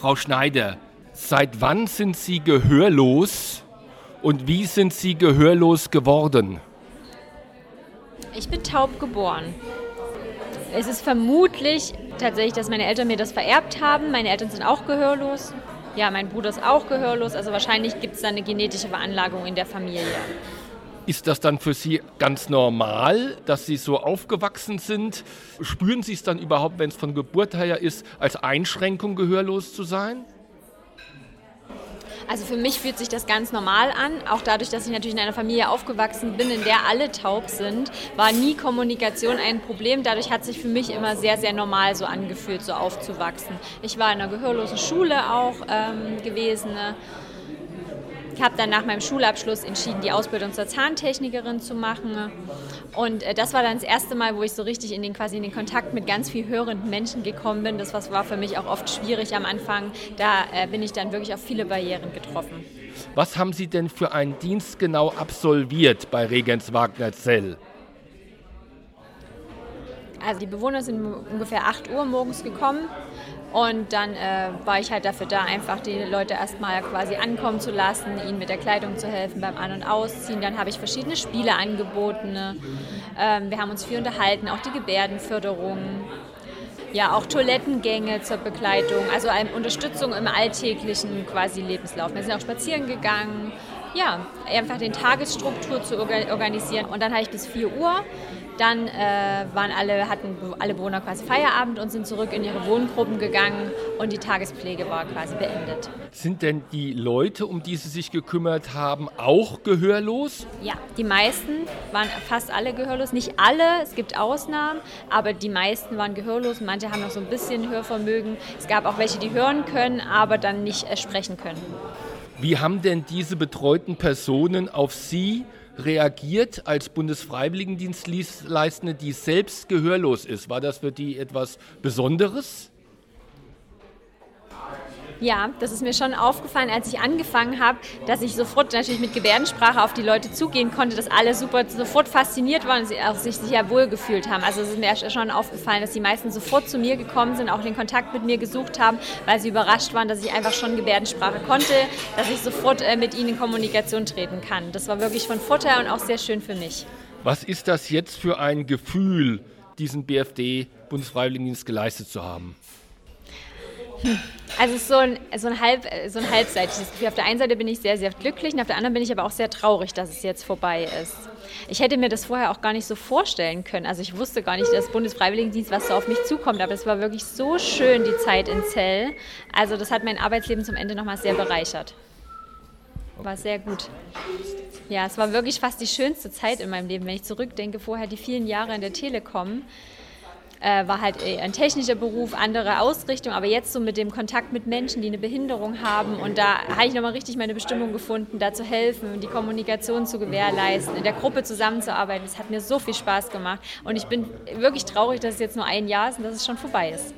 Frau Schneider, seit wann sind Sie gehörlos und wie sind Sie gehörlos geworden? Ich bin taub geboren. Es ist vermutlich tatsächlich, dass meine Eltern mir das vererbt haben. Meine Eltern sind auch gehörlos. Ja, mein Bruder ist auch gehörlos. Also wahrscheinlich gibt es da eine genetische Veranlagung in der Familie. Ist das dann für Sie ganz normal, dass Sie so aufgewachsen sind? Spüren Sie es dann überhaupt, wenn es von Geburt her ist, als Einschränkung gehörlos zu sein? Also für mich fühlt sich das ganz normal an. Auch dadurch, dass ich natürlich in einer Familie aufgewachsen bin, in der alle taub sind, war nie Kommunikation ein Problem. Dadurch hat sich für mich immer sehr, sehr normal so angefühlt, so aufzuwachsen. Ich war in einer gehörlosen Schule auch ähm, gewesen. Ne? Ich habe dann nach meinem Schulabschluss entschieden, die Ausbildung zur Zahntechnikerin zu machen. Und äh, das war dann das erste Mal, wo ich so richtig in den, quasi in den Kontakt mit ganz viel hörenden Menschen gekommen bin. Das war für mich auch oft schwierig am Anfang. Da äh, bin ich dann wirklich auf viele Barrieren getroffen. Was haben Sie denn für einen Dienst genau absolviert bei Regens Wagner Zell? Also die Bewohner sind ungefähr 8 Uhr morgens gekommen und dann äh, war ich halt dafür da, einfach die Leute erstmal quasi ankommen zu lassen, ihnen mit der Kleidung zu helfen beim An- und Ausziehen. Dann habe ich verschiedene Spiele angeboten. Ne? Ähm, wir haben uns viel unterhalten, auch die Gebärdenförderung. Ja, auch Toilettengänge zur Begleitung, also Unterstützung im alltäglichen quasi Lebenslauf. Wir sind auch spazieren gegangen, ja, einfach den Tagesstruktur zu organisieren. Und dann habe ich bis 4 Uhr dann äh, waren alle, hatten alle Bewohner quasi Feierabend und sind zurück in ihre Wohngruppen gegangen und die Tagespflege war quasi beendet. Sind denn die Leute, um die Sie sich gekümmert haben, auch gehörlos? Ja, die meisten waren fast alle gehörlos. Nicht alle, es gibt Ausnahmen, aber die meisten waren gehörlos. Manche haben noch so ein bisschen Hörvermögen. Es gab auch welche, die hören können, aber dann nicht äh, sprechen können. Wie haben denn diese betreuten Personen auf Sie reagiert als Bundesfreiwilligendienstleistende, die selbst gehörlos ist? War das für die etwas Besonderes? Ja, das ist mir schon aufgefallen, als ich angefangen habe, dass ich sofort natürlich mit Gebärdensprache auf die Leute zugehen konnte, dass alle super sofort fasziniert waren und sie auch sich sehr wohl gefühlt haben. Also es ist mir schon aufgefallen, dass die meisten sofort zu mir gekommen sind, auch den Kontakt mit mir gesucht haben, weil sie überrascht waren, dass ich einfach schon Gebärdensprache konnte, dass ich sofort äh, mit ihnen in Kommunikation treten kann. Das war wirklich von Vorteil und auch sehr schön für mich. Was ist das jetzt für ein Gefühl, diesen BFD Bundesfreiwilligendienst geleistet zu haben? Also es ist so ein, so, ein halb, so ein halbseitiges Gefühl. Auf der einen Seite bin ich sehr, sehr glücklich und auf der anderen bin ich aber auch sehr traurig, dass es jetzt vorbei ist. Ich hätte mir das vorher auch gar nicht so vorstellen können. Also ich wusste gar nicht, dass Bundesfreiwilligendienst, was so auf mich zukommt. Aber es war wirklich so schön, die Zeit in Zell. Also das hat mein Arbeitsleben zum Ende nochmal sehr bereichert. War sehr gut. Ja, es war wirklich fast die schönste Zeit in meinem Leben, wenn ich zurückdenke, vorher die vielen Jahre in der Telekom äh, war halt ein technischer Beruf, andere Ausrichtung, aber jetzt so mit dem Kontakt mit Menschen, die eine Behinderung haben und da habe ich nochmal richtig meine Bestimmung gefunden, da zu helfen, die Kommunikation zu gewährleisten, in der Gruppe zusammenzuarbeiten. Das hat mir so viel Spaß gemacht und ich bin wirklich traurig, dass es jetzt nur ein Jahr ist und dass es schon vorbei ist.